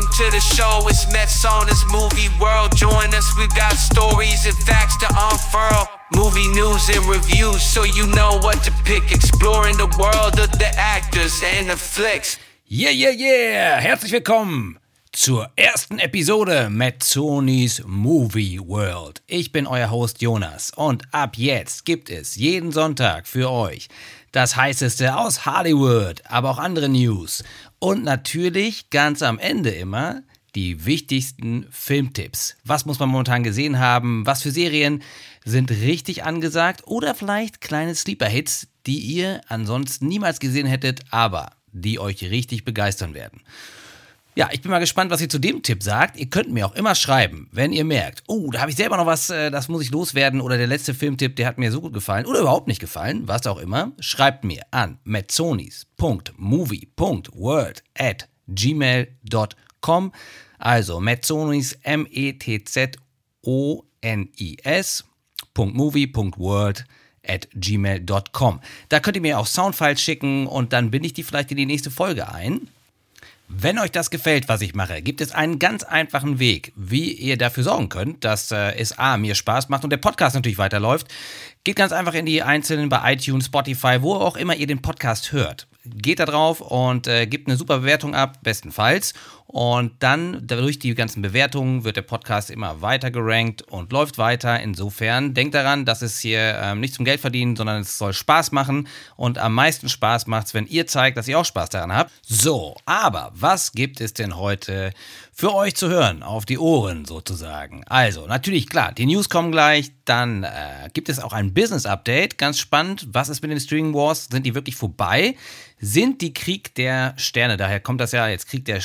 Welcome to the show, it's Mets on this movie world. Join us, we got stories and facts to unfurl. Movie news and reviews, so you know what to pick. Exploring the world of the actors and the flicks. Yeah, yeah, yeah! Herzlich willkommen zur ersten Episode Metzonis Movie World. Ich bin euer Host Jonas und ab jetzt gibt es jeden Sonntag für euch das heißeste aus Hollywood, aber auch andere News und natürlich ganz am Ende immer die wichtigsten Filmtipps. Was muss man momentan gesehen haben? Was für Serien sind richtig angesagt? Oder vielleicht kleine Sleeper-Hits, die ihr ansonsten niemals gesehen hättet, aber die euch richtig begeistern werden. Ja, ich bin mal gespannt, was ihr zu dem Tipp sagt. Ihr könnt mir auch immer schreiben, wenn ihr merkt, oh, da habe ich selber noch was, äh, das muss ich loswerden oder der letzte Filmtipp, der hat mir so gut gefallen oder überhaupt nicht gefallen, was auch immer. Schreibt mir an metzonis.movie.word at gmail.com. Also metzonis, M-E-T-Z-O-N-I-S, .movie.word at gmail.com. Da könnt ihr mir auch Soundfiles schicken und dann binde ich die vielleicht in die nächste Folge ein. Wenn euch das gefällt, was ich mache, gibt es einen ganz einfachen Weg, wie ihr dafür sorgen könnt, dass äh, es A, mir Spaß macht und der Podcast natürlich weiterläuft. Geht ganz einfach in die einzelnen bei iTunes, Spotify, wo auch immer ihr den Podcast hört. Geht da drauf und äh, gebt eine super Bewertung ab, bestenfalls. Und dann durch die ganzen Bewertungen wird der Podcast immer weiter gerankt und läuft weiter. Insofern denkt daran, dass es hier ähm, nicht zum Geld verdienen, sondern es soll Spaß machen. Und am meisten Spaß macht es, wenn ihr zeigt, dass ihr auch Spaß daran habt. So, aber was gibt es denn heute für euch zu hören? Auf die Ohren sozusagen. Also, natürlich, klar, die News kommen gleich. Dann äh, gibt es auch ein Business Update. Ganz spannend. Was ist mit den Streaming Wars? Sind die wirklich vorbei? Sind die Krieg der Sterne, daher kommt das ja jetzt Krieg der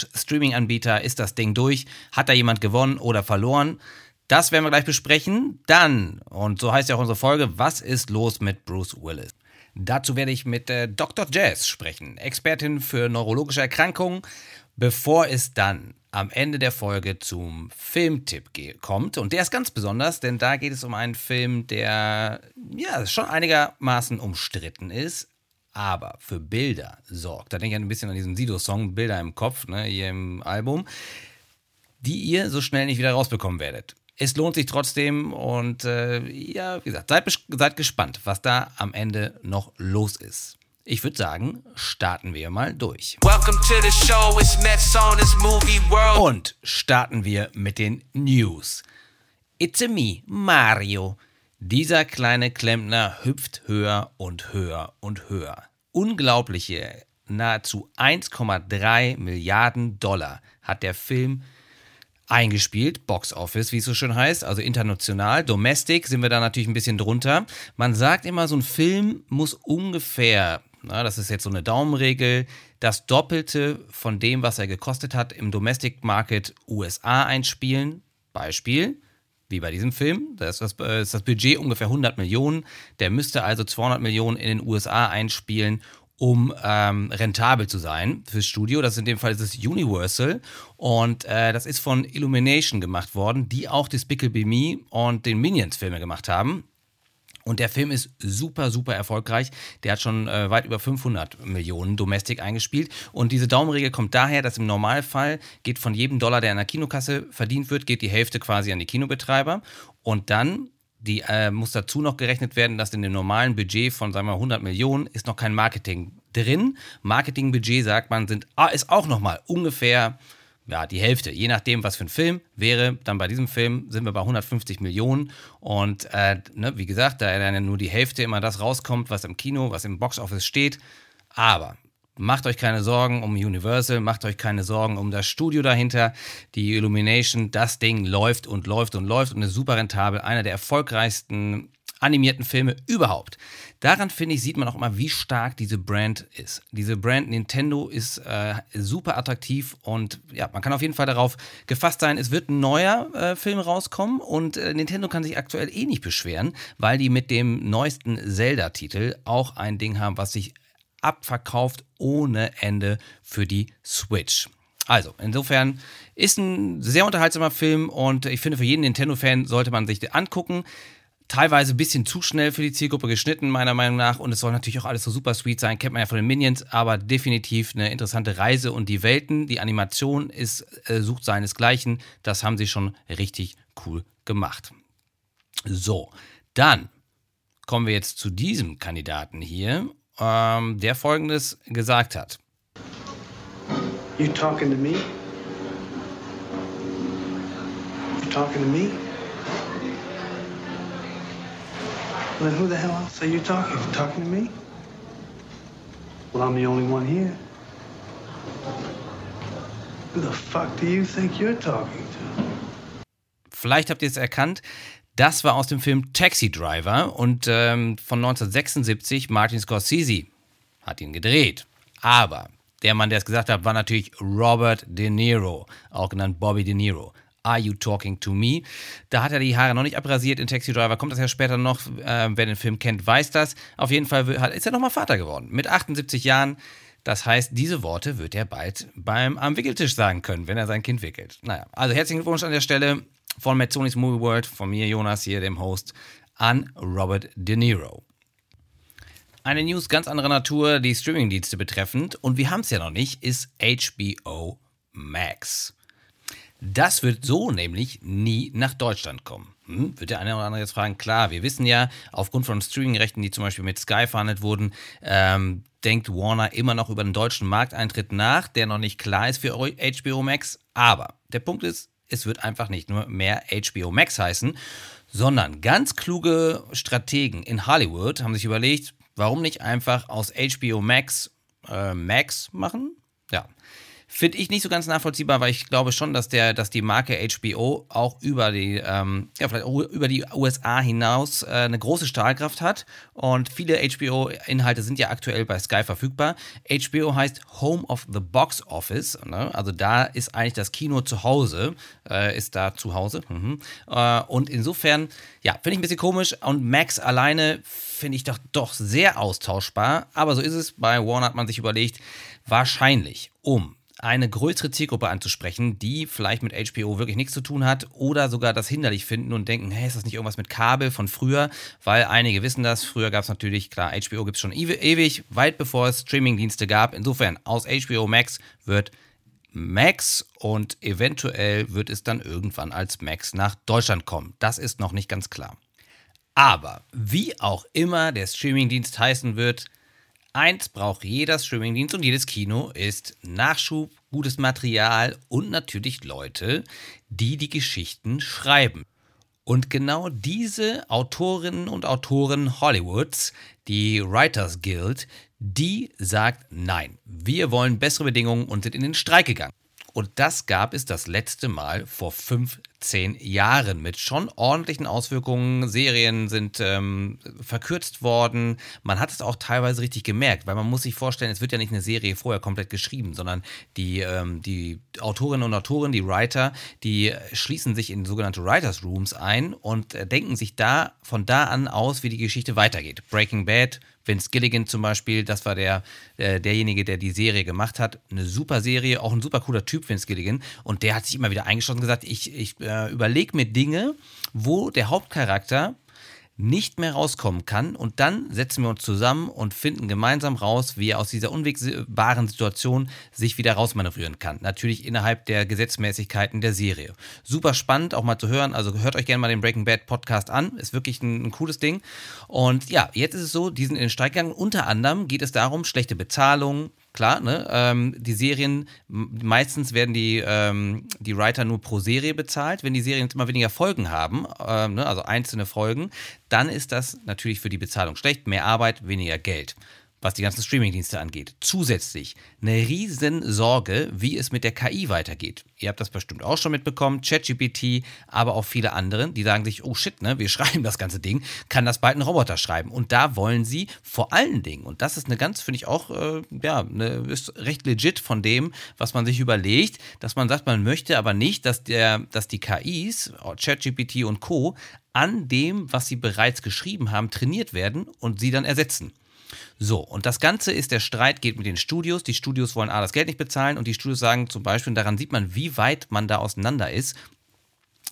Streaming-Anbieter, ist das Ding durch? Hat da jemand gewonnen oder verloren? Das werden wir gleich besprechen. Dann, und so heißt ja auch unsere Folge, was ist los mit Bruce Willis? Dazu werde ich mit äh, Dr. Jazz sprechen, Expertin für neurologische Erkrankungen, bevor es dann am Ende der Folge zum Filmtipp kommt. Und der ist ganz besonders, denn da geht es um einen Film, der ja schon einigermaßen umstritten ist, aber für Bilder sorgt. Da denke ich ein bisschen an diesen Sido-Song Bilder im Kopf, ne, hier im Album, die ihr so schnell nicht wieder rausbekommen werdet. Es lohnt sich trotzdem und äh, ja, wie gesagt, seid, seid gespannt, was da am Ende noch los ist. Ich würde sagen, starten wir mal durch. Und starten wir mit den News. It's a me, Mario. Dieser kleine Klempner hüpft höher und höher und höher. Unglaubliche, nahezu 1,3 Milliarden Dollar hat der Film eingespielt, Box Office, wie es so schön heißt, also international, domestic sind wir da natürlich ein bisschen drunter. Man sagt immer, so ein Film muss ungefähr, na, das ist jetzt so eine Daumenregel, das Doppelte von dem, was er gekostet hat, im Domestic Market USA einspielen. Beispiel, wie bei diesem Film. Da ist das, äh, ist das Budget ungefähr 100 Millionen. Der müsste also 200 Millionen in den USA einspielen, um ähm, rentabel zu sein fürs Studio. Das ist in dem Fall ist Universal und äh, das ist von Illumination gemacht worden, die auch Despicable Me und den Minions-Filme gemacht haben. Und der Film ist super, super erfolgreich. Der hat schon äh, weit über 500 Millionen Domestic eingespielt. Und diese Daumenregel kommt daher, dass im Normalfall geht von jedem Dollar, der in der Kinokasse verdient wird, geht die Hälfte quasi an die Kinobetreiber. Und dann die, äh, muss dazu noch gerechnet werden, dass in dem normalen Budget von, sagen wir mal, 100 Millionen ist noch kein Marketing drin. Marketingbudget, sagt man, sind, ah, ist auch nochmal ungefähr ja, die Hälfte, je nachdem, was für ein Film wäre. Dann bei diesem Film sind wir bei 150 Millionen. Und äh, ne, wie gesagt, da dann nur die Hälfte immer das rauskommt, was im Kino, was im Boxoffice steht. Aber macht euch keine Sorgen um Universal, macht euch keine Sorgen um das Studio dahinter. Die Illumination, das Ding läuft und läuft und läuft und ist super rentabel. Einer der erfolgreichsten animierten Filme überhaupt. Daran finde ich, sieht man auch immer, wie stark diese Brand ist. Diese Brand Nintendo ist äh, super attraktiv und ja, man kann auf jeden Fall darauf gefasst sein, es wird ein neuer äh, Film rauskommen und äh, Nintendo kann sich aktuell eh nicht beschweren, weil die mit dem neuesten Zelda-Titel auch ein Ding haben, was sich abverkauft ohne Ende für die Switch. Also, insofern ist ein sehr unterhaltsamer Film und ich finde, für jeden Nintendo-Fan sollte man sich den angucken. Teilweise ein bisschen zu schnell für die Zielgruppe geschnitten, meiner Meinung nach. Und es soll natürlich auch alles so super sweet sein, kennt man ja von den Minions, aber definitiv eine interessante Reise. Und die Welten, die Animation ist, äh, sucht seinesgleichen. Das haben sie schon richtig cool gemacht. So, dann kommen wir jetzt zu diesem Kandidaten hier, ähm, der folgendes gesagt hat. You talking to me? You talking to me? Well, who the hell else are you talking to? Talking to me? Well, I'm the only one here. Who the fuck do you think you're talking to? Vielleicht habt ihr es erkannt. Das war aus dem Film Taxi Driver und ähm, von 1976. Martin Scorsese hat ihn gedreht. Aber der Mann, der es gesagt hat, war natürlich Robert De Niro, auch genannt Bobby De Niro. Are You Talking to Me? Da hat er die Haare noch nicht abrasiert in Taxi Driver, kommt das ja später noch. Äh, wer den Film kennt, weiß das. Auf jeden Fall ist er nochmal Vater geworden. Mit 78 Jahren. Das heißt, diese Worte wird er bald beim am Wickeltisch sagen können, wenn er sein Kind wickelt. Naja, also herzlichen Glückwunsch an der Stelle von Metzonis Movie World, von mir, Jonas, hier, dem Host, an Robert De Niro. Eine News ganz anderer Natur, die Streamingdienste betreffend, und wir haben es ja noch nicht, ist HBO Max. Das wird so nämlich nie nach Deutschland kommen. Hm? Wird der eine oder andere jetzt fragen, klar, wir wissen ja, aufgrund von Streamingrechten, die zum Beispiel mit Sky verhandelt wurden, ähm, denkt Warner immer noch über den deutschen Markteintritt nach, der noch nicht klar ist für HBO Max. Aber der Punkt ist, es wird einfach nicht nur mehr HBO Max heißen, sondern ganz kluge Strategen in Hollywood haben sich überlegt, warum nicht einfach aus HBO Max äh, Max machen? Finde ich nicht so ganz nachvollziehbar, weil ich glaube schon, dass, der, dass die Marke HBO auch über die, ähm, ja, vielleicht über die USA hinaus äh, eine große Stahlkraft hat. Und viele HBO-Inhalte sind ja aktuell bei Sky verfügbar. HBO heißt Home of the Box Office. Ne? Also da ist eigentlich das Kino zu Hause, äh, ist da zu Hause. Mhm. Äh, und insofern, ja, finde ich ein bisschen komisch. Und Max alleine finde ich doch, doch sehr austauschbar. Aber so ist es. Bei Warner hat man sich überlegt, wahrscheinlich um eine größere Zielgruppe anzusprechen, die vielleicht mit HBO wirklich nichts zu tun hat oder sogar das hinderlich finden und denken, hey, ist das nicht irgendwas mit Kabel von früher? Weil einige wissen das, früher gab es natürlich, klar, HBO gibt es schon ewig, weit bevor es Streamingdienste gab. Insofern, aus HBO Max wird Max und eventuell wird es dann irgendwann als Max nach Deutschland kommen. Das ist noch nicht ganz klar. Aber wie auch immer der Streamingdienst heißen wird, Eins braucht jeder Streamingdienst und jedes Kino ist Nachschub, gutes Material und natürlich Leute, die die Geschichten schreiben. Und genau diese Autorinnen und Autoren Hollywoods, die Writers Guild, die sagt nein, wir wollen bessere Bedingungen und sind in den Streik gegangen. Und das gab es das letzte Mal vor 15 Jahren mit schon ordentlichen Auswirkungen. Serien sind ähm, verkürzt worden. Man hat es auch teilweise richtig gemerkt, weil man muss sich vorstellen, es wird ja nicht eine Serie vorher komplett geschrieben, sondern die, ähm, die Autorinnen und Autoren, die Writer, die schließen sich in sogenannte Writers Rooms ein und äh, denken sich da von da an aus, wie die Geschichte weitergeht. Breaking Bad Vince Gilligan zum Beispiel, das war der, äh, derjenige, der die Serie gemacht hat. Eine super Serie, auch ein super cooler Typ, Vince Gilligan. Und der hat sich immer wieder eingeschlossen und gesagt, ich, ich äh, überlege mir Dinge, wo der Hauptcharakter nicht mehr rauskommen kann. Und dann setzen wir uns zusammen und finden gemeinsam raus, wie er aus dieser unwegbaren Situation sich wieder rausmanövrieren kann. Natürlich innerhalb der Gesetzmäßigkeiten der Serie. Super spannend, auch mal zu hören. Also hört euch gerne mal den Breaking Bad Podcast an. Ist wirklich ein, ein cooles Ding. Und ja, jetzt ist es so, die sind in den Streik gegangen. Unter anderem geht es darum, schlechte Bezahlung, klar, ne? Ähm, die Serien, meistens werden die, ähm, die Writer nur pro Serie bezahlt. Wenn die Serien immer weniger Folgen haben, ähm, ne? also einzelne Folgen, dann ist das natürlich für die Bezahlung schlecht. Mehr Arbeit, weniger Geld was die ganzen Streamingdienste angeht. Zusätzlich eine riesen Sorge, wie es mit der KI weitergeht. Ihr habt das bestimmt auch schon mitbekommen, ChatGPT, aber auch viele andere, die sagen sich, oh shit, ne, wir schreiben das ganze Ding, kann das bald ein Roboter schreiben. Und da wollen sie vor allen Dingen, und das ist eine ganz, finde ich auch, äh, ja, eine, ist recht legit von dem, was man sich überlegt, dass man sagt, man möchte aber nicht, dass, der, dass die KIs, ChatGPT und Co., an dem, was sie bereits geschrieben haben, trainiert werden und sie dann ersetzen. So, und das Ganze ist, der Streit geht mit den Studios. Die Studios wollen A, das Geld nicht bezahlen und die Studios sagen zum Beispiel, und daran sieht man, wie weit man da auseinander ist,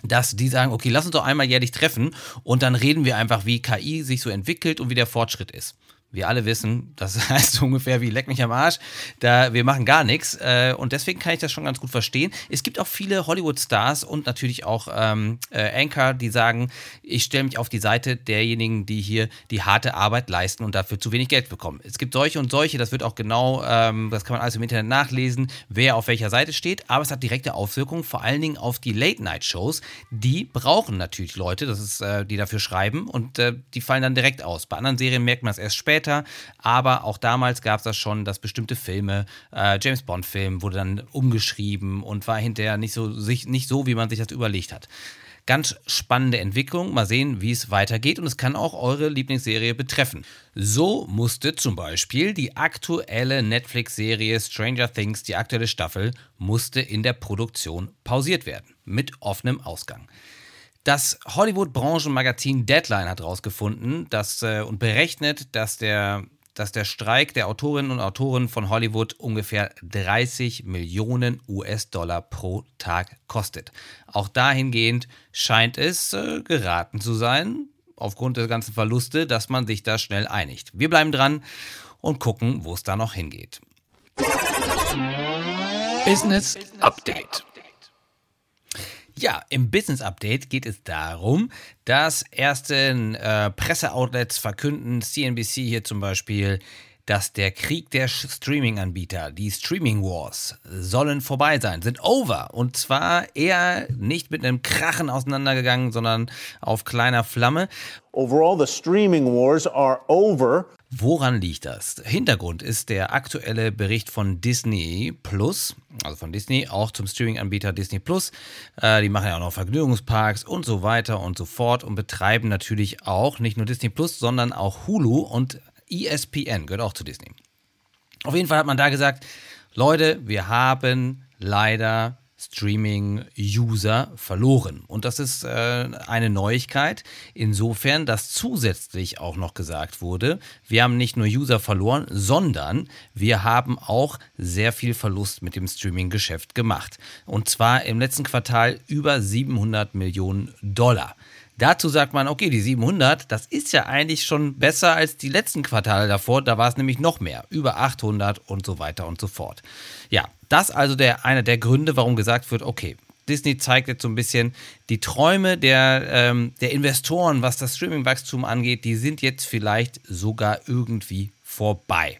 dass die sagen, okay, lass uns doch einmal jährlich treffen und dann reden wir einfach, wie KI sich so entwickelt und wie der Fortschritt ist wir alle wissen, das heißt ungefähr wie leck mich am Arsch, da wir machen gar nichts äh, und deswegen kann ich das schon ganz gut verstehen. Es gibt auch viele Hollywood-Stars und natürlich auch ähm, äh, Anchor, die sagen, ich stelle mich auf die Seite derjenigen, die hier die harte Arbeit leisten und dafür zu wenig Geld bekommen. Es gibt solche und solche, das wird auch genau, ähm, das kann man alles im Internet nachlesen, wer auf welcher Seite steht, aber es hat direkte Auswirkungen, vor allen Dingen auf die Late-Night-Shows. Die brauchen natürlich Leute, das ist, äh, die dafür schreiben und äh, die fallen dann direkt aus. Bei anderen Serien merkt man es erst später später. Aber auch damals gab es das schon, dass bestimmte Filme, äh, James Bond-Film wurde dann umgeschrieben und war hinterher nicht so, sich, nicht so, wie man sich das überlegt hat. Ganz spannende Entwicklung. Mal sehen, wie es weitergeht. Und es kann auch eure Lieblingsserie betreffen. So musste zum Beispiel die aktuelle Netflix-Serie Stranger Things, die aktuelle Staffel, musste in der Produktion pausiert werden. Mit offenem Ausgang. Das Hollywood-Branchenmagazin Deadline hat herausgefunden dass, äh, und berechnet, dass der, dass der Streik der Autorinnen und Autoren von Hollywood ungefähr 30 Millionen US-Dollar pro Tag kostet. Auch dahingehend scheint es äh, geraten zu sein, aufgrund der ganzen Verluste, dass man sich da schnell einigt. Wir bleiben dran und gucken, wo es da noch hingeht. Business Update. Ja, im Business Update geht es darum, dass erste äh, Presseoutlets verkünden, CNBC hier zum Beispiel, dass der Krieg der Streaming-Anbieter, die Streaming Wars, sollen vorbei sein, sind over. Und zwar eher nicht mit einem Krachen auseinandergegangen, sondern auf kleiner Flamme. Overall, the streaming wars are over. Woran liegt das? Hintergrund ist der aktuelle Bericht von Disney Plus, also von Disney, auch zum Streaming-Anbieter Disney Plus. Äh, die machen ja auch noch Vergnügungsparks und so weiter und so fort und betreiben natürlich auch nicht nur Disney Plus, sondern auch Hulu und ESPN gehört auch zu Disney. Auf jeden Fall hat man da gesagt, Leute, wir haben leider Streaming-User verloren. Und das ist äh, eine Neuigkeit, insofern, dass zusätzlich auch noch gesagt wurde, wir haben nicht nur User verloren, sondern wir haben auch sehr viel Verlust mit dem Streaming-Geschäft gemacht. Und zwar im letzten Quartal über 700 Millionen Dollar. Dazu sagt man, okay, die 700, das ist ja eigentlich schon besser als die letzten Quartale davor. Da war es nämlich noch mehr, über 800 und so weiter und so fort. Ja, das also der, einer der Gründe, warum gesagt wird, okay, Disney zeigt jetzt so ein bisschen die Träume der, ähm, der Investoren, was das Streaming-Wachstum angeht, die sind jetzt vielleicht sogar irgendwie vorbei.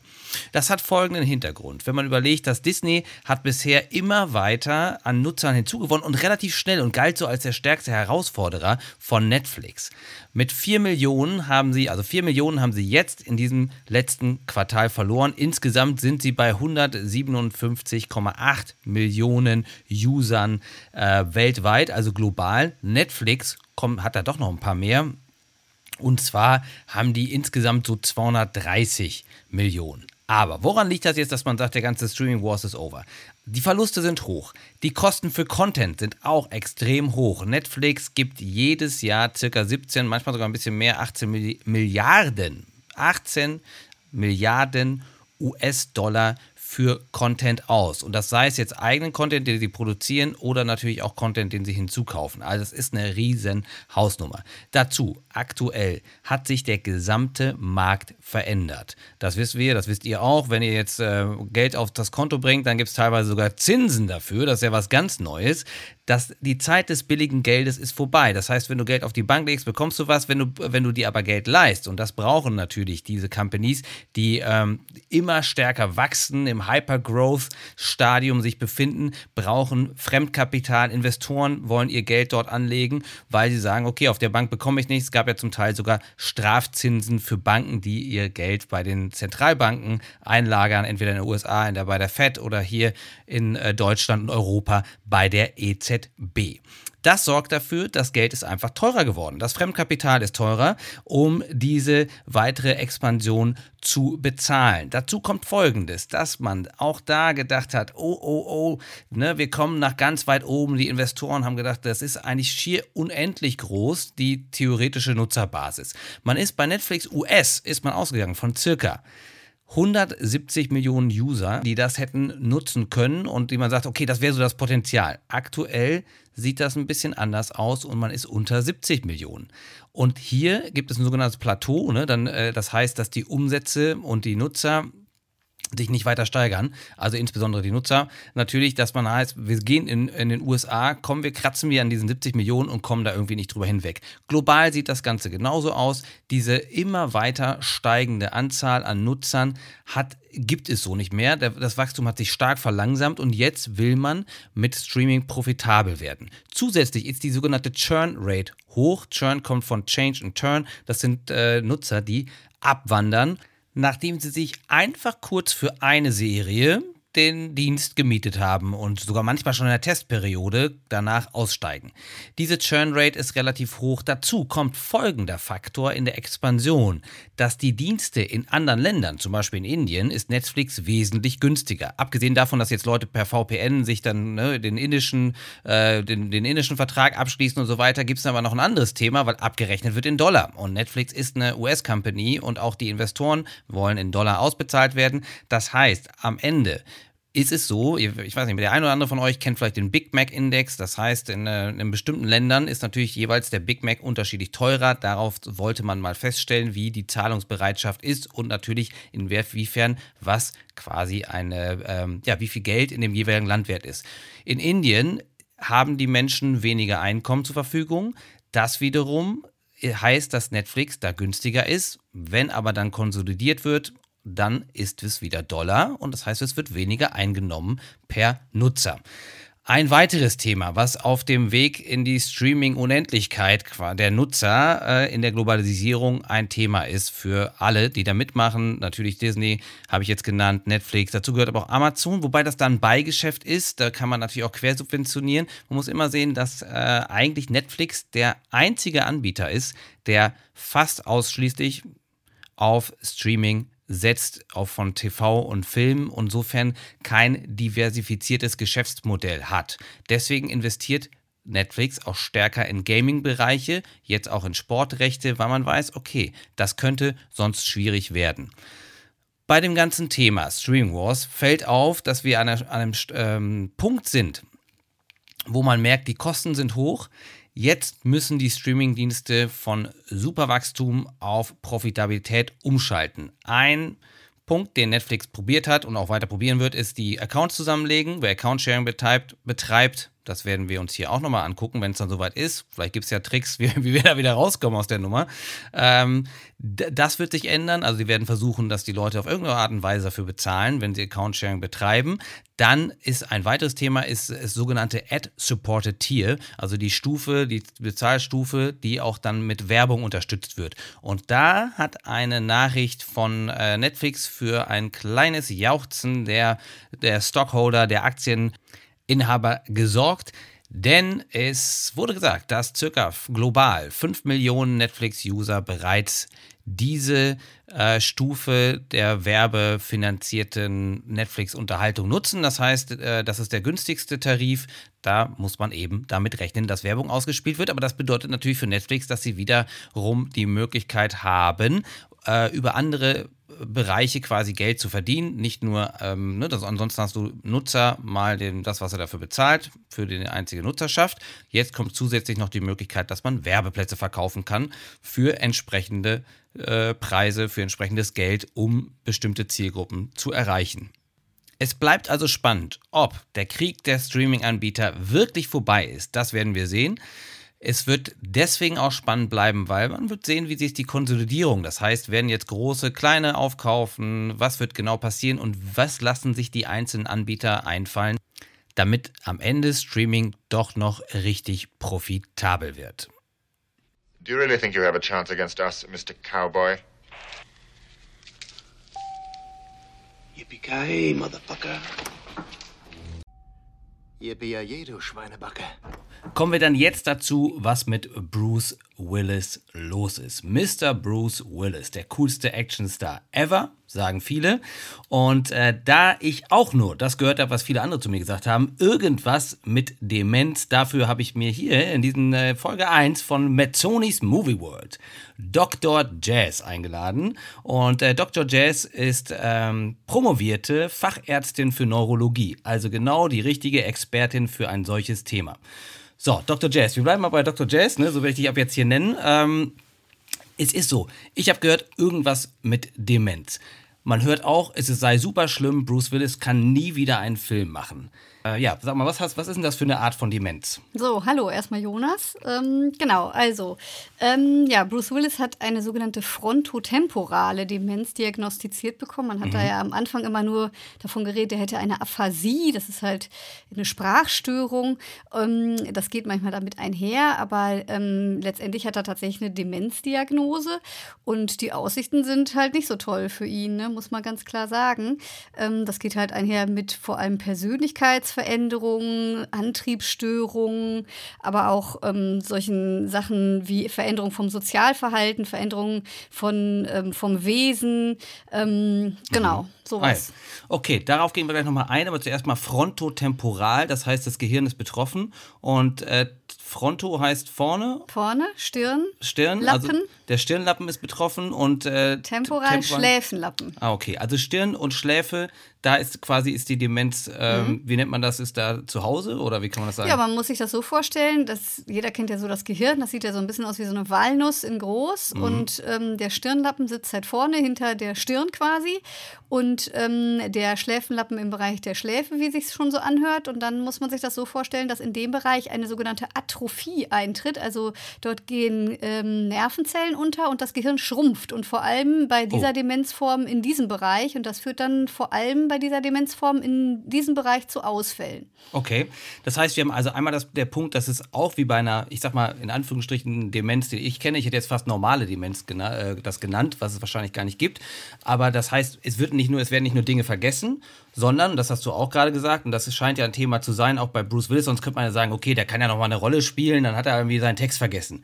Das hat folgenden Hintergrund. Wenn man überlegt, dass Disney hat bisher immer weiter an Nutzern hinzugewonnen und relativ schnell und galt so als der stärkste Herausforderer von Netflix. Mit 4 Millionen haben sie, also 4 Millionen haben sie jetzt in diesem letzten Quartal verloren. Insgesamt sind sie bei 157,8 Millionen Usern äh, weltweit, also global. Netflix kommt, hat da doch noch ein paar mehr. Und zwar haben die insgesamt so 230 Millionen. Aber woran liegt das jetzt, dass man sagt, der ganze Streaming Wars ist over? Die Verluste sind hoch. Die Kosten für Content sind auch extrem hoch. Netflix gibt jedes Jahr circa 17, manchmal sogar ein bisschen mehr, 18 Milliarden, 18 Milliarden US-Dollar für Content aus. Und das sei es jetzt eigenen Content, den sie produzieren oder natürlich auch Content, den sie hinzukaufen. Also es ist eine riesen Hausnummer. Dazu, aktuell hat sich der gesamte Markt verändert. Das wissen wir, das wisst ihr auch. Wenn ihr jetzt äh, Geld auf das Konto bringt, dann gibt es teilweise sogar Zinsen dafür. Das ist ja was ganz Neues dass die Zeit des billigen Geldes ist vorbei. Das heißt, wenn du Geld auf die Bank legst, bekommst du was, wenn du, wenn du dir aber Geld leist. Und das brauchen natürlich diese Companies, die ähm, immer stärker wachsen, im Hyper-Growth-Stadium sich befinden, brauchen Fremdkapital. Investoren wollen ihr Geld dort anlegen, weil sie sagen, okay, auf der Bank bekomme ich nichts. Es gab ja zum Teil sogar Strafzinsen für Banken, die ihr Geld bei den Zentralbanken einlagern, entweder in den USA, in der, bei der Fed oder hier in äh, Deutschland und Europa bei der EZB. Das sorgt dafür, das Geld ist einfach teurer geworden. Das Fremdkapital ist teurer, um diese weitere Expansion zu bezahlen. Dazu kommt Folgendes, dass man auch da gedacht hat, oh, oh, oh, ne, wir kommen nach ganz weit oben. Die Investoren haben gedacht, das ist eigentlich schier unendlich groß, die theoretische Nutzerbasis. Man ist bei Netflix US, ist man ausgegangen von circa 170 Millionen User, die das hätten nutzen können und die man sagt, okay, das wäre so das Potenzial. Aktuell sieht das ein bisschen anders aus und man ist unter 70 Millionen. Und hier gibt es ein sogenanntes Plateau, ne? Dann, äh, das heißt, dass die Umsätze und die Nutzer sich nicht weiter steigern, also insbesondere die Nutzer. Natürlich, dass man heißt, wir gehen in, in den USA, kommen wir, kratzen wir an diesen 70 Millionen und kommen da irgendwie nicht drüber hinweg. Global sieht das Ganze genauso aus. Diese immer weiter steigende Anzahl an Nutzern hat, gibt es so nicht mehr. Das Wachstum hat sich stark verlangsamt und jetzt will man mit Streaming profitabel werden. Zusätzlich ist die sogenannte Churn Rate hoch. Churn kommt von Change and Turn. Das sind äh, Nutzer, die abwandern nachdem sie sich einfach kurz für eine Serie den Dienst gemietet haben und sogar manchmal schon in der Testperiode danach aussteigen. Diese Churn-Rate ist relativ hoch. Dazu kommt folgender Faktor in der Expansion, dass die Dienste in anderen Ländern, zum Beispiel in Indien, ist Netflix wesentlich günstiger. Abgesehen davon, dass jetzt Leute per VPN sich dann ne, den, indischen, äh, den, den indischen Vertrag abschließen und so weiter, gibt es aber noch ein anderes Thema, weil abgerechnet wird in Dollar. Und Netflix ist eine US-Company und auch die Investoren wollen in Dollar ausbezahlt werden. Das heißt, am Ende ist es so, ich weiß nicht, der eine oder andere von euch kennt vielleicht den Big Mac Index. Das heißt, in, äh, in, bestimmten Ländern ist natürlich jeweils der Big Mac unterschiedlich teurer. Darauf wollte man mal feststellen, wie die Zahlungsbereitschaft ist und natürlich inwiefern was quasi eine, ähm, ja, wie viel Geld in dem jeweiligen Land wert ist. In Indien haben die Menschen weniger Einkommen zur Verfügung. Das wiederum heißt, dass Netflix da günstiger ist. Wenn aber dann konsolidiert wird dann ist es wieder Dollar und das heißt, es wird weniger eingenommen per Nutzer. Ein weiteres Thema, was auf dem Weg in die Streaming-Unendlichkeit der Nutzer äh, in der Globalisierung ein Thema ist für alle, die da mitmachen. Natürlich Disney, habe ich jetzt genannt, Netflix, dazu gehört aber auch Amazon, wobei das dann Beigeschäft ist. Da kann man natürlich auch quersubventionieren. Man muss immer sehen, dass äh, eigentlich Netflix der einzige Anbieter ist, der fast ausschließlich auf Streaming setzt auf von TV und Film und insofern kein diversifiziertes Geschäftsmodell hat. Deswegen investiert Netflix auch stärker in Gaming-Bereiche, jetzt auch in Sportrechte, weil man weiß, okay, das könnte sonst schwierig werden. Bei dem ganzen Thema Streaming Wars fällt auf, dass wir an einem ähm, Punkt sind, wo man merkt, die Kosten sind hoch, Jetzt müssen die Streamingdienste von Superwachstum auf Profitabilität umschalten. Ein Punkt, den Netflix probiert hat und auch weiter probieren wird, ist die Accounts zusammenlegen. Wer Account-Sharing betreibt, betreibt das werden wir uns hier auch nochmal angucken, wenn es dann soweit ist. Vielleicht gibt es ja Tricks, wie, wie, wir da wieder rauskommen aus der Nummer. Ähm, das wird sich ändern. Also, sie werden versuchen, dass die Leute auf irgendeine Art und Weise dafür bezahlen, wenn sie Account-Sharing betreiben. Dann ist ein weiteres Thema ist das sogenannte Ad-Supported Tier, also die Stufe, die Bezahlstufe, die auch dann mit Werbung unterstützt wird. Und da hat eine Nachricht von äh, Netflix für ein kleines Jauchzen der, der Stockholder, der Aktien Inhaber gesorgt. Denn es wurde gesagt, dass circa global 5 Millionen Netflix-User bereits diese äh, Stufe der werbefinanzierten Netflix-Unterhaltung nutzen. Das heißt, äh, das ist der günstigste Tarif. Da muss man eben damit rechnen, dass Werbung ausgespielt wird. Aber das bedeutet natürlich für Netflix, dass sie wiederum die Möglichkeit haben, äh, über andere Bereiche quasi Geld zu verdienen. Nicht nur, ähm, ne, das, ansonsten hast du Nutzer mal den, das, was er dafür bezahlt, für die einzige Nutzerschaft. Jetzt kommt zusätzlich noch die Möglichkeit, dass man Werbeplätze verkaufen kann für entsprechende äh, Preise, für entsprechendes Geld, um bestimmte Zielgruppen zu erreichen. Es bleibt also spannend, ob der Krieg der Streaming-Anbieter wirklich vorbei ist. Das werden wir sehen. Es wird deswegen auch spannend bleiben, weil man wird sehen, wie sich die Konsolidierung, das heißt, werden jetzt große, kleine aufkaufen, was wird genau passieren und was lassen sich die einzelnen Anbieter einfallen, damit am Ende Streaming doch noch richtig profitabel wird. Do you really think you have a chance against us, Mr. Cowboy? Yippee-ki-yay, Motherfucker. Yippee-yay, du Schweinebacke. Kommen wir dann jetzt dazu, was mit Bruce Willis los ist. Mr. Bruce Willis, der coolste Actionstar ever, sagen viele. Und äh, da ich auch nur das gehört habe, was viele andere zu mir gesagt haben, irgendwas mit Demenz, dafür habe ich mir hier in diesen äh, Folge 1 von Mazzonis Movie World Dr. Jazz eingeladen. Und äh, Dr. Jazz ist ähm, promovierte Fachärztin für Neurologie, also genau die richtige Expertin für ein solches Thema. So, Dr. Jazz, wir bleiben mal bei Dr. Jazz, ne? so werde ich dich ab jetzt hier nennen. Ähm, es ist so, ich habe gehört, irgendwas mit Demenz. Man hört auch, es sei super schlimm, Bruce Willis kann nie wieder einen Film machen. Äh, ja, sag mal, was, hast, was ist denn das für eine Art von Demenz? So, hallo, erstmal Jonas. Ähm, genau, also, ähm, ja, Bruce Willis hat eine sogenannte frontotemporale Demenz diagnostiziert bekommen. Man hat mhm. da ja am Anfang immer nur davon geredet, er hätte eine Aphasie, das ist halt eine Sprachstörung. Ähm, das geht manchmal damit einher, aber ähm, letztendlich hat er tatsächlich eine Demenzdiagnose und die Aussichten sind halt nicht so toll für ihn, ne? muss man ganz klar sagen. Ähm, das geht halt einher mit vor allem Persönlichkeits Verhaltensveränderungen, Antriebsstörungen, aber auch ähm, solchen Sachen wie Veränderung vom Sozialverhalten, Veränderung von, ähm, vom Wesen. Ähm, genau, mhm. sowas. Okay, darauf gehen wir gleich nochmal ein, aber zuerst mal frontotemporal, das heißt, das Gehirn ist betroffen und äh, Fronto heißt vorne. Vorne, Stirn. Stirn, also Lappen. also der Stirnlappen ist betroffen und äh, temporal, temporal Schläfenlappen. Ah, okay. Also Stirn und Schläfe, da ist quasi ist die Demenz, ähm, mhm. wie nennt man das, ist da zu Hause oder wie kann man das sagen? Ja, man muss sich das so vorstellen, dass jeder kennt ja so das Gehirn, das sieht ja so ein bisschen aus wie so eine Walnuss in groß mhm. und ähm, der Stirnlappen sitzt halt vorne hinter der Stirn quasi und ähm, der Schläfenlappen im Bereich der Schläfe, wie sich schon so anhört. Und dann muss man sich das so vorstellen, dass in dem Bereich eine sogenannte Atrophie eintritt, also dort gehen ähm, Nervenzellen unter und das Gehirn schrumpft. Und vor allem bei dieser oh. Demenzform in diesem Bereich. Und das führt dann vor allem bei dieser Demenzform in diesem Bereich zu Ausfällen. Okay, das heißt, wir haben also einmal das, der Punkt, dass es auch wie bei einer, ich sag mal in Anführungsstrichen Demenz, die ich kenne, ich hätte jetzt fast normale Demenz gena äh, das genannt, was es wahrscheinlich gar nicht gibt, aber das heißt, es wird nicht nur, es werden nicht nur Dinge vergessen, sondern, das hast du auch gerade gesagt, und das scheint ja ein Thema zu sein, auch bei Bruce Willis, sonst könnte man ja sagen, okay, der kann ja noch mal eine Rolle spielen, dann hat er irgendwie seinen Text vergessen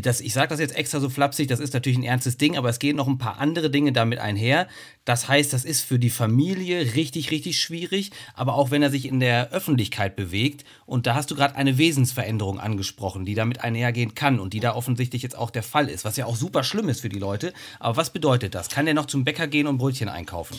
das, ich sage das jetzt extra so flapsig, das ist natürlich ein ernstes Ding, aber es gehen noch ein paar andere Dinge damit einher. Das heißt, das ist für die Familie richtig, richtig schwierig, aber auch wenn er sich in der Öffentlichkeit bewegt. Und da hast du gerade eine Wesensveränderung angesprochen, die damit einhergehen kann und die da offensichtlich jetzt auch der Fall ist, was ja auch super schlimm ist für die Leute. Aber was bedeutet das? Kann der noch zum Bäcker gehen und Brötchen einkaufen?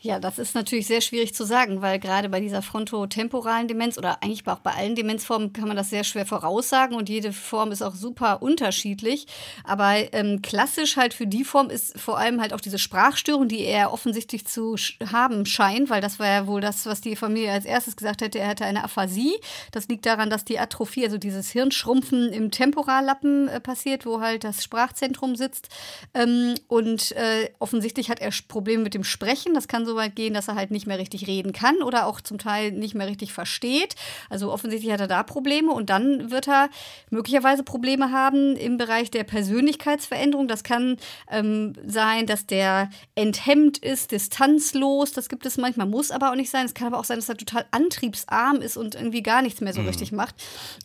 Ja, das ist natürlich sehr schwierig zu sagen, weil gerade bei dieser frontotemporalen Demenz oder eigentlich auch bei allen Demenzformen kann man das sehr schwer voraussagen und jede Form ist auch super unterschiedlich. Aber ähm, klassisch halt für die Form ist vor allem halt auch diese Sprachstörung, die er offensichtlich zu haben scheint, weil das war ja wohl das, was die Familie als erstes gesagt hätte. Er hätte eine Aphasie. Das liegt daran, dass die Atrophie, also dieses Hirnschrumpfen im Temporallappen äh, passiert, wo halt das Sprachzentrum sitzt. Ähm, und äh, offensichtlich hat er Probleme mit dem Sprechen. Das kann so weit gehen, dass er halt nicht mehr richtig reden kann oder auch zum Teil nicht mehr richtig versteht. Also offensichtlich hat er da Probleme und dann wird er möglicherweise Probleme haben im Bereich der Persönlichkeitsveränderung. Das kann ähm, sein, dass der enthemmt ist, distanzlos. Das gibt es manchmal, muss aber auch nicht sein. Es kann aber auch sein, dass er total antriebsarm ist und irgendwie gar nichts mehr so mhm. richtig macht.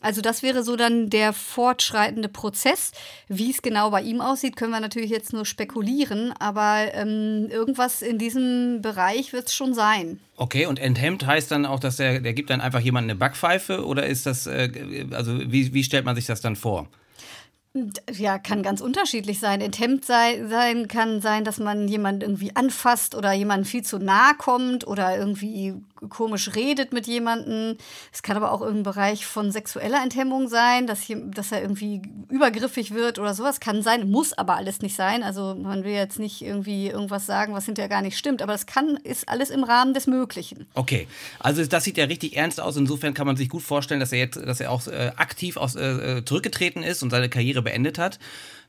Also das wäre so dann der fortschreitende Prozess. Wie es genau bei ihm aussieht, können wir natürlich jetzt nur spekulieren, aber ähm, irgendwas in diesem Bereich Bereich wird es schon sein. Okay, und enthemmt heißt dann auch, dass der, der gibt dann einfach jemand eine Backpfeife oder ist das, äh, also wie, wie stellt man sich das dann vor? Ja, kann ganz unterschiedlich sein. Enthemmt sei, sein kann sein, dass man jemanden irgendwie anfasst oder jemanden viel zu nahe kommt oder irgendwie komisch redet mit jemandem. Es kann aber auch irgendein Bereich von sexueller Enthemmung sein, dass, hier, dass er irgendwie übergriffig wird oder sowas. Kann sein, muss aber alles nicht sein. Also man will jetzt nicht irgendwie irgendwas sagen, was hinterher gar nicht stimmt. Aber das kann, ist alles im Rahmen des Möglichen. Okay, also das sieht ja richtig ernst aus. Insofern kann man sich gut vorstellen, dass er jetzt, dass er auch äh, aktiv aus, äh, äh zurückgetreten ist und seine Karriere beendet hat.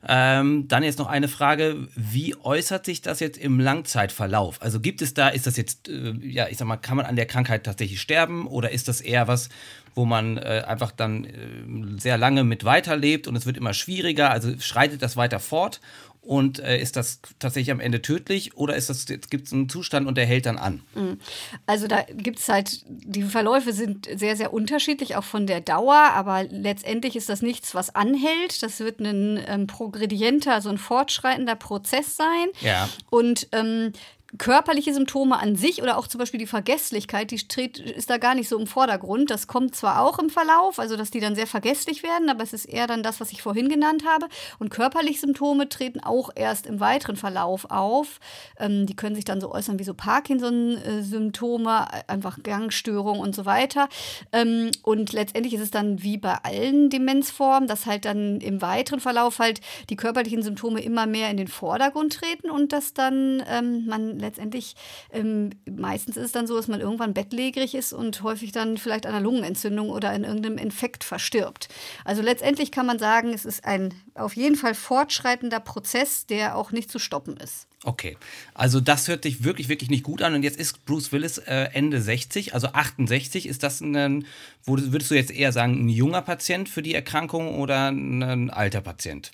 Ähm, dann jetzt noch eine Frage, wie äußert sich das jetzt im Langzeitverlauf? Also gibt es da, ist das jetzt, äh, ja, ich sag mal, kann man an der Krankheit tatsächlich sterben oder ist das eher was, wo man äh, einfach dann äh, sehr lange mit weiterlebt und es wird immer schwieriger, also schreitet das weiter fort? Und äh, ist das tatsächlich am Ende tödlich oder ist das, gibt es einen Zustand und der hält dann an? Mhm. Also da gibt es halt, die Verläufe sind sehr, sehr unterschiedlich, auch von der Dauer, aber letztendlich ist das nichts, was anhält. Das wird ein ähm, progredienter, so ein fortschreitender Prozess sein. Ja. Und ähm, körperliche Symptome an sich oder auch zum Beispiel die Vergesslichkeit, die steht, ist da gar nicht so im Vordergrund. Das kommt zwar auch im Verlauf, also dass die dann sehr vergesslich werden, aber es ist eher dann das, was ich vorhin genannt habe. Und körperliche Symptome treten auch erst im weiteren Verlauf auf. Ähm, die können sich dann so äußern wie so Parkinson-Symptome, einfach Gangstörungen und so weiter. Ähm, und letztendlich ist es dann wie bei allen Demenzformen, dass halt dann im weiteren Verlauf halt die körperlichen Symptome immer mehr in den Vordergrund treten und dass dann ähm, man letztendlich, ähm, meistens ist es dann so, dass man irgendwann bettlägerig ist und häufig dann vielleicht an einer Lungenentzündung oder in irgendeinem Infekt verstirbt. Also letztendlich kann man sagen, es ist ein auf jeden Fall fortschreitender Prozess, der auch nicht zu stoppen ist. Okay, also das hört sich wirklich, wirklich nicht gut an. Und jetzt ist Bruce Willis äh, Ende 60, also 68. Ist das ein, würdest du jetzt eher sagen, ein junger Patient für die Erkrankung oder ein alter Patient?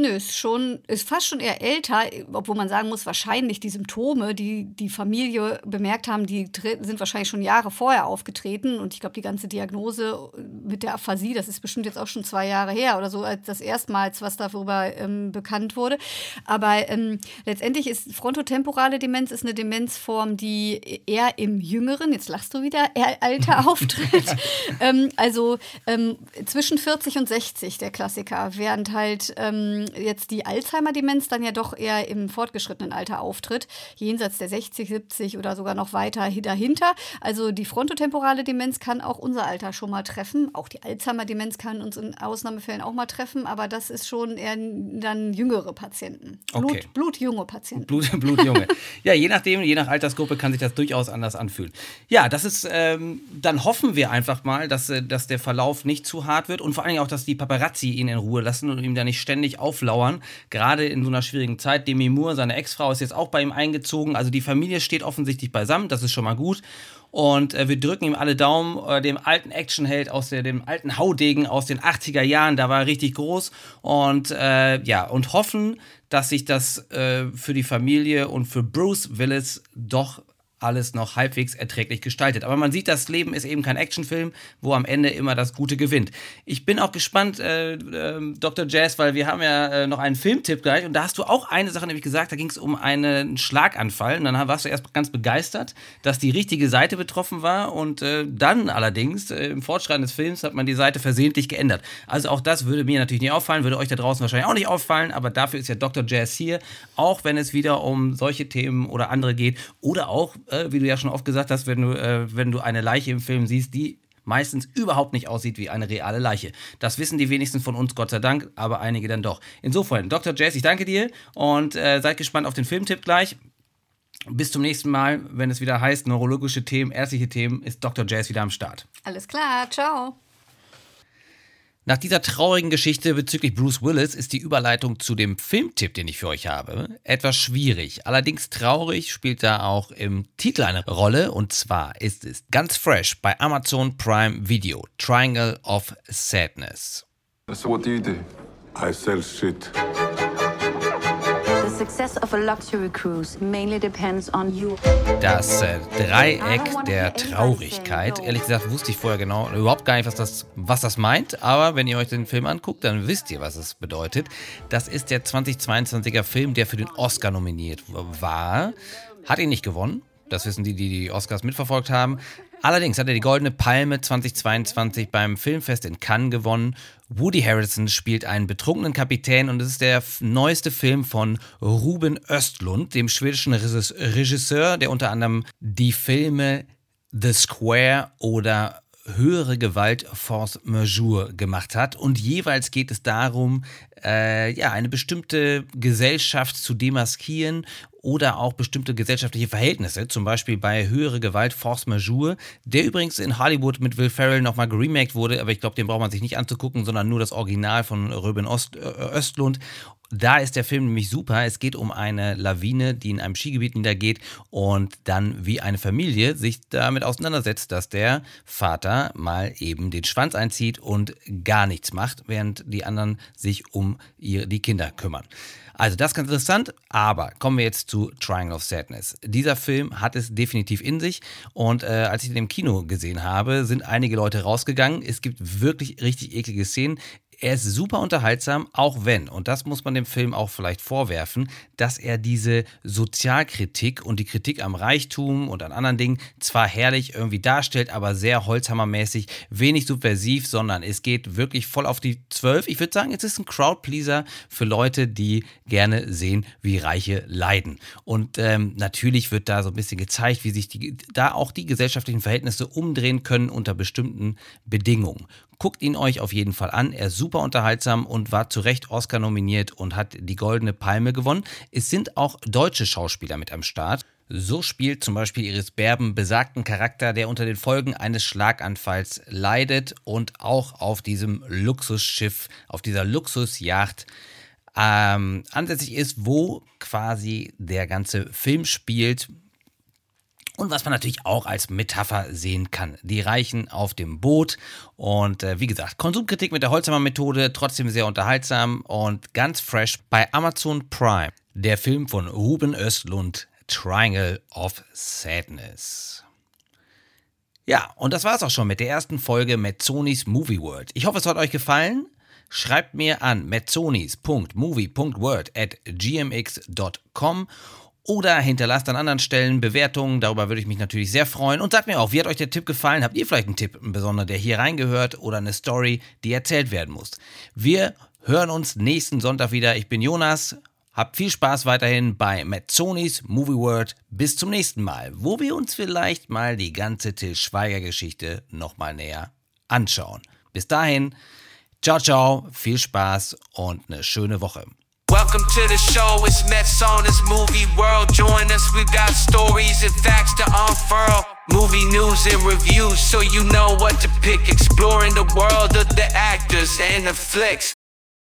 Nö, ist schon, ist fast schon eher älter, obwohl man sagen muss, wahrscheinlich die Symptome, die die Familie bemerkt haben, die sind wahrscheinlich schon Jahre vorher aufgetreten. Und ich glaube, die ganze Diagnose mit der Aphasie, das ist bestimmt jetzt auch schon zwei Jahre her oder so, als das erstmals, was darüber ähm, bekannt wurde. Aber ähm, letztendlich ist frontotemporale Demenz ist eine Demenzform, die eher im jüngeren, jetzt lachst du wieder, Alter auftritt. ähm, also ähm, zwischen 40 und 60, der Klassiker, während halt ähm, jetzt die Alzheimer-Demenz dann ja doch eher im fortgeschrittenen Alter auftritt, jenseits der 60, 70 oder sogar noch weiter dahinter. Also die frontotemporale Demenz kann auch unser Alter schon mal treffen. Auch die Alzheimer-Demenz kann uns in Ausnahmefällen auch mal treffen, aber das ist schon eher dann jüngere Patienten. Blut, okay. Blutjunge Patienten. Blut, Blutjunge. ja, je nachdem, je nach Altersgruppe kann sich das durchaus anders anfühlen. Ja, das ist, ähm, dann hoffen wir einfach mal, dass, äh, dass der Verlauf nicht zu hart wird und vor allen Dingen auch, dass die Paparazzi ihn in Ruhe lassen und ihm da nicht ständig auf auflauern, gerade in so einer schwierigen Zeit. Demi Moore, seine Ex-Frau, ist jetzt auch bei ihm eingezogen. Also die Familie steht offensichtlich beisammen, das ist schon mal gut. Und äh, wir drücken ihm alle Daumen, äh, dem alten Actionheld aus der, dem alten Haudegen aus den 80er Jahren, da war er richtig groß. Und äh, ja, und hoffen, dass sich das äh, für die Familie und für Bruce Willis doch alles noch halbwegs erträglich gestaltet. Aber man sieht, das Leben ist eben kein Actionfilm, wo am Ende immer das Gute gewinnt. Ich bin auch gespannt, äh, äh, Dr. Jazz, weil wir haben ja äh, noch einen Filmtipp gleich und da hast du auch eine Sache nämlich gesagt, da ging es um einen Schlaganfall und dann warst du erst ganz begeistert, dass die richtige Seite betroffen war und äh, dann allerdings äh, im Fortschreiten des Films hat man die Seite versehentlich geändert. Also auch das würde mir natürlich nicht auffallen, würde euch da draußen wahrscheinlich auch nicht auffallen, aber dafür ist ja Dr. Jazz hier, auch wenn es wieder um solche Themen oder andere geht oder auch äh, wie du ja schon oft gesagt hast, wenn du, äh, wenn du eine Leiche im Film siehst, die meistens überhaupt nicht aussieht wie eine reale Leiche. Das wissen die wenigsten von uns, Gott sei Dank, aber einige dann doch. Insofern, Dr. Jazz, ich danke dir und äh, seid gespannt auf den Filmtipp gleich. Bis zum nächsten Mal, wenn es wieder heißt, neurologische Themen, ärztliche Themen, ist Dr. Jazz wieder am Start. Alles klar, ciao. Nach dieser traurigen Geschichte bezüglich Bruce Willis ist die Überleitung zu dem Filmtipp, den ich für euch habe, etwas schwierig. Allerdings traurig spielt da auch im Titel eine Rolle und zwar ist es ganz fresh bei Amazon Prime Video, Triangle of Sadness. So what do you do? I sell shit Das äh, Dreieck der Traurigkeit. Ehrlich gesagt wusste ich vorher genau überhaupt gar nicht, was das, was das meint. Aber wenn ihr euch den Film anguckt, dann wisst ihr, was es bedeutet. Das ist der 2022er Film, der für den Oscar nominiert war. Hat ihn nicht gewonnen. Das wissen die, die die Oscars mitverfolgt haben. Allerdings hat er die Goldene Palme 2022 beim Filmfest in Cannes gewonnen. Woody Harrison spielt einen betrunkenen Kapitän und es ist der neueste Film von Ruben Östlund, dem schwedischen Regisseur, der unter anderem die Filme The Square oder höhere Gewalt Force Majeure gemacht hat. Und jeweils geht es darum, äh, ja, eine bestimmte Gesellschaft zu demaskieren oder auch bestimmte gesellschaftliche Verhältnisse, zum Beispiel bei höhere Gewalt Force Majeure, der übrigens in Hollywood mit Will Ferrell nochmal geremaked wurde, aber ich glaube, den braucht man sich nicht anzugucken, sondern nur das Original von Röben Ost, äh, Östlund. Da ist der Film nämlich super. Es geht um eine Lawine, die in einem Skigebiet niedergeht und dann wie eine Familie sich damit auseinandersetzt, dass der Vater mal eben den Schwanz einzieht und gar nichts macht, während die anderen sich um ihre, die Kinder kümmern. Also das ist ganz interessant, aber kommen wir jetzt zu Triangle of Sadness. Dieser Film hat es definitiv in sich und äh, als ich den im Kino gesehen habe, sind einige Leute rausgegangen. Es gibt wirklich richtig eklige Szenen er ist super unterhaltsam, auch wenn, und das muss man dem Film auch vielleicht vorwerfen, dass er diese Sozialkritik und die Kritik am Reichtum und an anderen Dingen zwar herrlich irgendwie darstellt, aber sehr holzhammermäßig, wenig subversiv, sondern es geht wirklich voll auf die Zwölf. Ich würde sagen, es ist ein Crowdpleaser für Leute, die gerne sehen, wie Reiche leiden. Und ähm, natürlich wird da so ein bisschen gezeigt, wie sich die, da auch die gesellschaftlichen Verhältnisse umdrehen können unter bestimmten Bedingungen. Guckt ihn euch auf jeden Fall an. Er ist super unterhaltsam und war zu Recht Oscar nominiert und hat die Goldene Palme gewonnen. Es sind auch deutsche Schauspieler mit am Start. So spielt zum Beispiel Iris Berben besagten Charakter, der unter den Folgen eines Schlaganfalls leidet und auch auf diesem Luxusschiff, auf dieser Luxusjacht ähm, ansässig ist, wo quasi der ganze Film spielt. Und was man natürlich auch als Metapher sehen kann. Die Reichen auf dem Boot. Und äh, wie gesagt, Konsumkritik mit der Holzhammer-Methode, trotzdem sehr unterhaltsam und ganz fresh bei Amazon Prime. Der Film von Ruben Östlund, Triangle of Sadness. Ja, und das war's auch schon mit der ersten Folge Metzonis Movie World. Ich hoffe, es hat euch gefallen. Schreibt mir an metzonis.movie.word at gmx.com oder hinterlasst an anderen Stellen Bewertungen. Darüber würde ich mich natürlich sehr freuen. Und sagt mir auch, wie hat euch der Tipp gefallen? Habt ihr vielleicht einen Tipp, einen besonderen, der hier reingehört oder eine Story, die erzählt werden muss? Wir hören uns nächsten Sonntag wieder. Ich bin Jonas. Habt viel Spaß weiterhin bei Mazzonis Movie World. Bis zum nächsten Mal, wo wir uns vielleicht mal die ganze Till Schweiger Geschichte nochmal näher anschauen. Bis dahin, ciao, ciao, viel Spaß und eine schöne Woche. Welcome to the show, it's Mets on this movie world. Join us, we've got stories and facts to unfurl. Movie news and reviews, so you know what to pick. Exploring the world of the actors and the flicks.